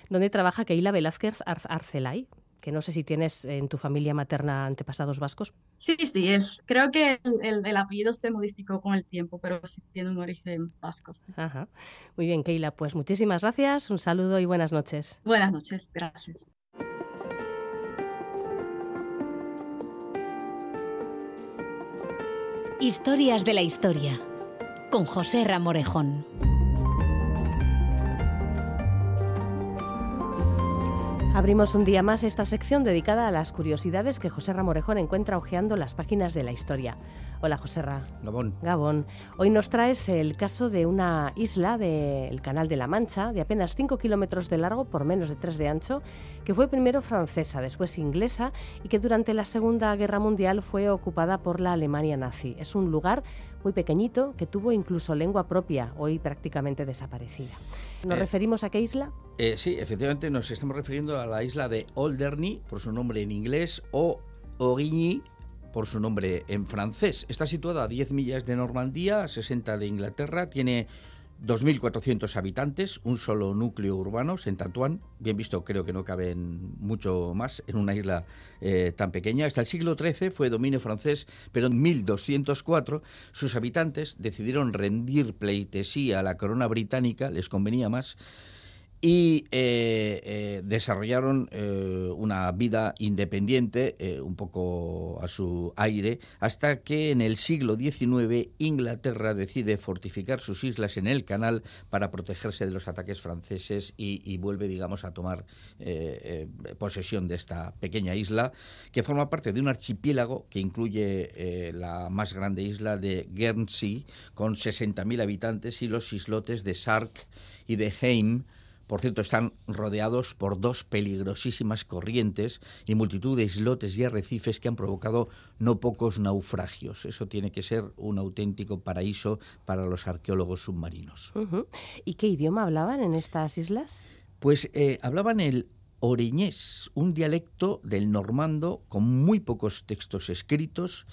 donde trabaja Keila Velázquez Arcelay que no sé si tienes en tu familia materna antepasados vascos. Sí, sí, es, creo que el, apellido se modificó con el tiempo, pero sí tiene un origen vasco. Ajá. Muy bien, Keila, pues muchísimas gracias, un saludo y buenas noches. Buenas noches, gracias. Historias de la historia con José Ramorejón. Abrimos un día más esta sección dedicada a las curiosidades que José Ramorejón encuentra hojeando las páginas de la historia. Hola, José Ra. Gabón. Gabón. Hoy nos traes el caso de una isla del Canal de la Mancha, de apenas 5 kilómetros de largo por menos de 3 de ancho, que fue primero francesa, después inglesa y que durante la Segunda Guerra Mundial fue ocupada por la Alemania nazi. Es un lugar muy pequeñito que tuvo incluso lengua propia, hoy prácticamente desaparecida. ¿Nos eh, referimos a qué isla? Eh, sí, efectivamente nos estamos refiriendo a la isla de Alderney, por su nombre en inglés, o Origny, por su nombre en francés. Está situada a 10 millas de Normandía, a 60 de Inglaterra, tiene 2.400 habitantes, un solo núcleo urbano, Saint-Antoine. Bien visto, creo que no caben mucho más en una isla eh, tan pequeña. Hasta el siglo XIII fue dominio francés, pero en 1204 sus habitantes decidieron rendir pleitesía a la corona británica, les convenía más, y eh, eh, desarrollaron eh, una vida independiente, un poco a su aire, hasta que en el siglo XIX Inglaterra decide fortificar sus islas en el canal para protegerse de los ataques franceses y, vuelve, digamos, a tomar posesión de esta pequeña isla, que forma parte de un archipiélago que incluye la más grande isla de Guernsey, con 60.000 habitantes, y los islotes de Sark y de Heim, por cierto, están rodeados por dos peligrosísimas corrientes y multitud de islotes y arrecifes que han provocado no pocos naufragios. Eso tiene que ser un auténtico paraíso para los arqueólogos submarinos. ¿Y qué idioma hablaban en estas islas? Pues eh, hablaban el oreñés, un dialecto del normando con muy pocos textos escritos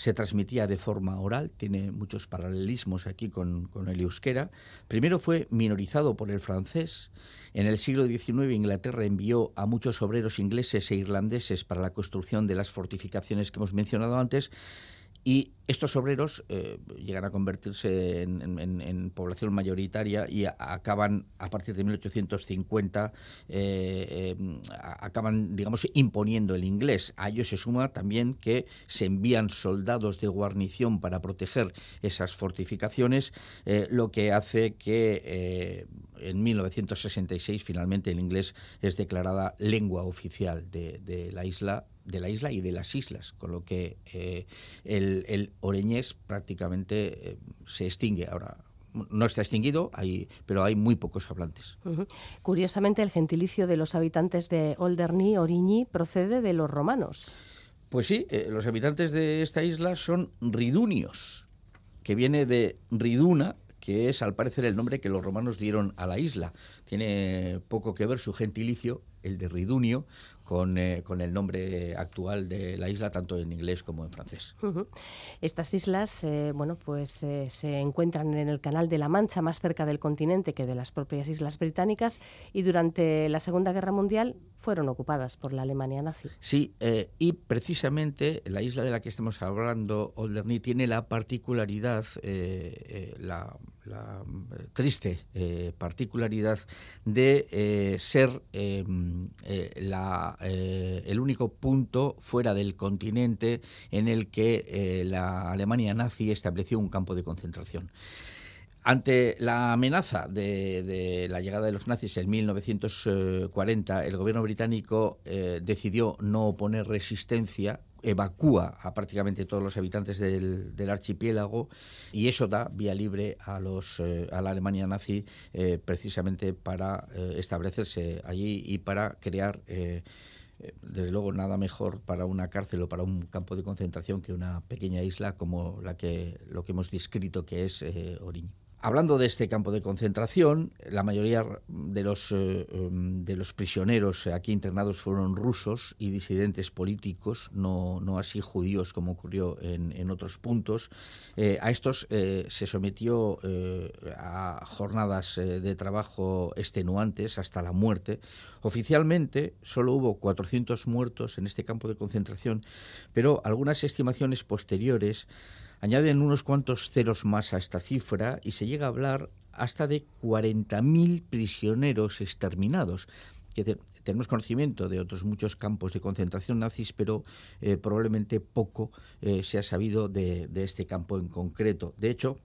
se transmitía de forma oral, tiene muchos paralelismos aquí con, el euskera. Primero fue minorizado por el francés. En el siglo XIX Inglaterra envió a muchos obreros ingleses e irlandeses para la construcción de las fortificaciones que hemos mencionado antes y estos obreros eh, llegan a convertirse en, población mayoritaria y acaban, a partir de 1850, eh, eh, acaban, digamos, imponiendo el inglés. A ello se suma también que se envían soldados de guarnición para proteger esas fortificaciones, lo que hace que en 1966 finalmente el inglés es declarada lengua oficial de la isla de la isla y de las islas, con lo que eh, el, oreñés prácticamente eh, se extingue ahora. No está extinguido, hay, pero hay muy pocos hablantes. Curiosamente, el gentilicio de los habitantes de Olderny, Oriñi, procede de los romanos. Pues sí, eh, los habitantes de esta isla son ridunios, que viene de riduna, que es al parecer el nombre que los romanos dieron a la isla. Tiene poco que ver su gentilicio, el de Ridunio, con, eh, con, el nombre actual de la isla, tanto en inglés como en francés. Estas islas, eh, bueno, pues eh, se encuentran en el Canal de la Mancha, más cerca del continente que de las propias islas británicas, y durante la Segunda Guerra Mundial fueron ocupadas por la Alemania nazi. Sí, y precisamente la isla de la que estamos hablando, Olderny, tiene la particularidad, la, la, triste particularidad de ser la eh, el único punto fuera del continente en el que eh, la Alemania nazi estableció un campo de concentración. Ante la amenaza de, la llegada de los nazis en 1940, el gobierno británico eh, decidió no oponer resistencia evacúa a prácticamente todos los habitantes del, archipiélago y eso da vía libre a los a la Alemania nazi precisamente para establecerse allí y para crear Eh, desde luego nada mejor para una cárcel o para un campo de concentración que una pequeña isla como la que lo que hemos descrito que es eh. Hablando de este campo de concentración, la mayoría de los, eh, em, de los prisioneros aquí internados fueron rusos y disidentes políticos, no, así judíos como ocurrió en, en otros puntos. Eh, a estos eh, se sometió a jornadas de trabajo extenuantes hasta la muerte. Oficialmente solo hubo 400 muertos en este campo de concentración, pero algunas estimaciones posteriores Añaden unos cuantos ceros más a esta cifra y se llega a hablar hasta de 40.000 prisioneros exterminados. tenemos conocimiento de otros muchos campos de concentración nazis, pero eh, probablemente poco eh, se ha sabido de, de, este campo en concreto. De hecho,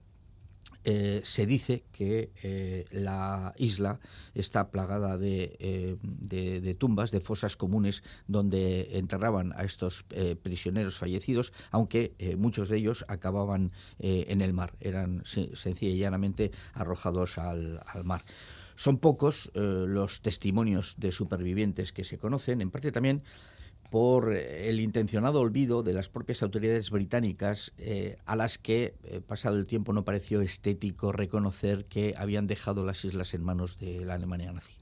eh, se dice que eh, la isla está plagada eh, de, tumbas, de fosas comunes donde enterraban a estos prisioneros fallecidos, aunque muchos de ellos acababan en el mar, eran sencilla y arrojados al, al mar. Son pocos los testimonios de supervivientes que se conocen, en parte también por el intencionado olvido de las propias autoridades británicas eh, a las que, eh, pasado el tiempo, no pareció estético reconocer que habían dejado las islas en manos de la Alemania nazi.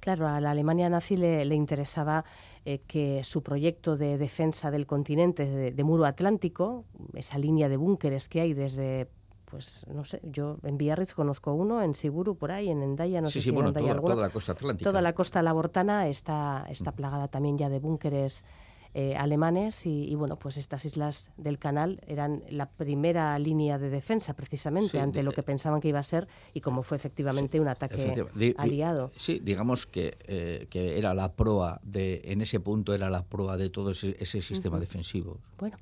Claro, a la Alemania nazi le, interesaba eh, que su proyecto de defensa del continente de muro atlántico, esa línea de búnkeres que hay desde pues no sé, yo en Biarritz conozco uno, en Siguru por ahí, en Endaya, no sé si en Endaya toda, toda la costa atlántica. Toda la costa labortana está, está mm. plagada también ya de búnkeres eh, alemanes y, bueno, pues estas islas del canal eran la primera línea de defensa precisamente ante lo que pensaban que iba a ser y como fue efectivamente un ataque aliado. sí, digamos que, eh, que era la proa de, en ese punto era la proa de todo ese, sistema defensivo. Bueno.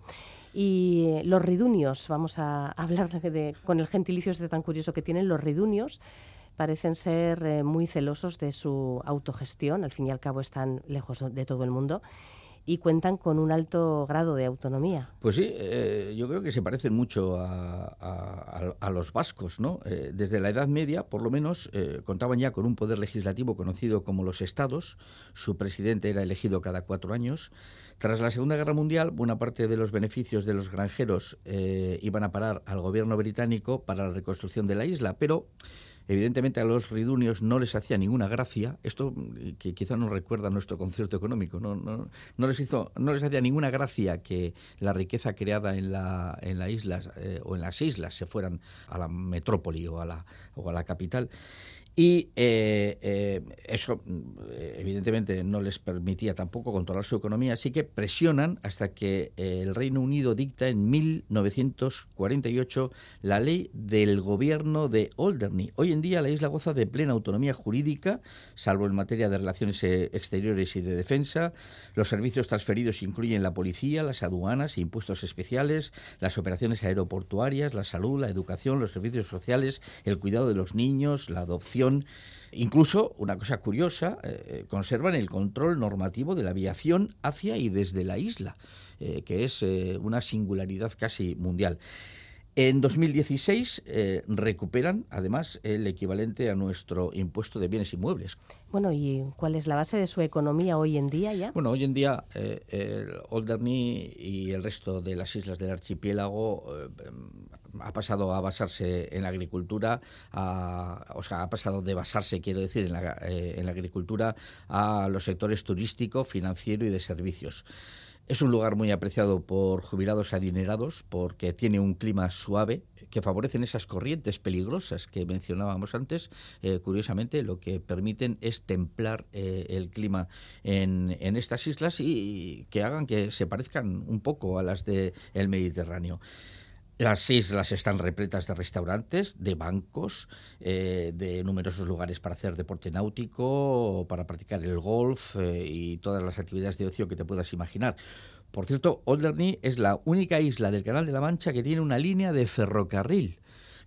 Y eh, los ridunios, vamos a hablar de, con el gentilicio este tan curioso que tienen, los ridunios parecen ser eh, muy celosos de su autogestión, al fin y al cabo están lejos de todo el mundo y cuentan con un alto grado de autonomía. Pues sí, eh, yo creo que se parecen mucho a, los vascos, ¿no? desde la Edad Media, por lo menos, contaban ya con un poder legislativo conocido como los estados. Su presidente era elegido cada cuatro años. Tras la Segunda Guerra Mundial, buena parte de los beneficios de los granjeros eh, iban a parar al gobierno británico para la reconstrucción de la isla, pero evidentemente a los ridunios no les hacía ninguna gracia, esto que quizá nos recuerda nuestro concierto económico, no, no, no, les hizo, no les hacía ninguna gracia que la riqueza creada en la, en la isla eh, o en las islas se fueran a la metrópoli o a la, o a la capital. Y eh, eh, eso, evidentemente, no les permitía tampoco controlar su economía, así que presionan hasta que eh, el Reino Unido dicta en 1948 la ley del gobierno de Alderney. Hoy en día la isla goza de plena autonomía jurídica, salvo en materia de relaciones exteriores y de defensa. Los servicios transferidos incluyen la policía, las aduanas, impuestos especiales, las operaciones aeroportuarias, la salud, la educación, los servicios sociales, el cuidado de los niños, la adopción Incluso, una cosa curiosa, eh, eh, conservan el control normativo de la aviación hacia y desde la isla, eh, que es una singularidad casi mundial. En 2016 recuperan, además, el equivalente a nuestro impuesto de bienes inmuebles. Bueno, ¿y cuál es la base de su economía hoy en día ya? Bueno, hoy en día eh, Alderney y el resto de las islas del archipiélago ha pasado a basarse en la agricultura, o sea, ha pasado de basarse, quiero decir, en la, eh, en la agricultura a los sectores turístico, financiero y de servicios. Es un lugar muy apreciado por jubilados adinerados porque tiene un clima suave que favorecen esas corrientes peligrosas que mencionábamos antes. Eh, curiosamente, lo que permiten es templar eh, el clima en, estas islas y, que hagan que se parezcan un poco a las del Mediterráneo. Las islas están repletas de restaurantes, de bancos, eh, de numerosos lugares para hacer deporte náutico, para practicar el golf eh, y todas las actividades de ocio que te puedas imaginar. Por cierto, Alderney es la única isla del Canal de la Mancha que tiene una línea de ferrocarril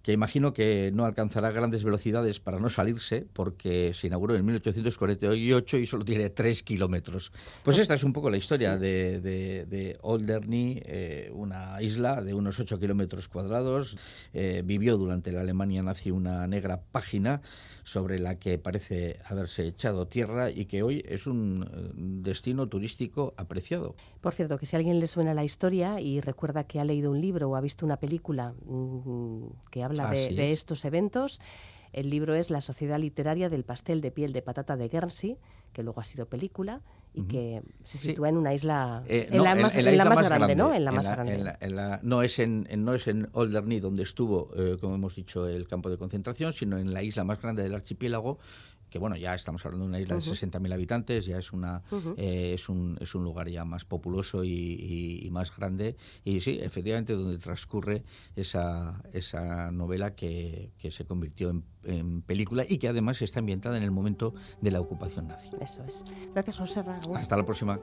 que imagino que no alcanzará grandes velocidades para no salirse, porque se inauguró en 1848 y solo tiene 3 kilómetros. Pues esta es un poco la historia de, de, de Alderney, eh, una isla de unos 8 kilómetros cuadrados. Eh, vivió durante la Alemania nazi una negra página sobre la que parece haberse echado tierra y que hoy es un eh, destino turístico apreciado. Por cierto, que si a alguien le suena la historia y recuerda que ha leído un libro o ha visto una película mm, que habla de, de estos eventos, el libro es La Sociedad Literaria del Pastel de Piel de Patata de Guernsey, que luego ha sido película y que se sitúa en una isla, Eh, en, no, la más, en la más grande, ¿no? En la más la- grande. la- no es en, en- no es en Alderney donde estuvo, eh, como hemos dicho, el campo de concentración, sino en la isla más grande del archipiélago, que bueno, ya estamos hablando de una isla Ujú. de 60.000 habitantes, ya es una eh, es un es un lugar ya más populoso y, y- y más grande y sí, efectivamente donde transcurre esa esa novela que, que se convirtió en, en película y que además está ambientada en el momento de la ocupación nazi. Eso es. Gracias, José Raúl. Hasta la próxima.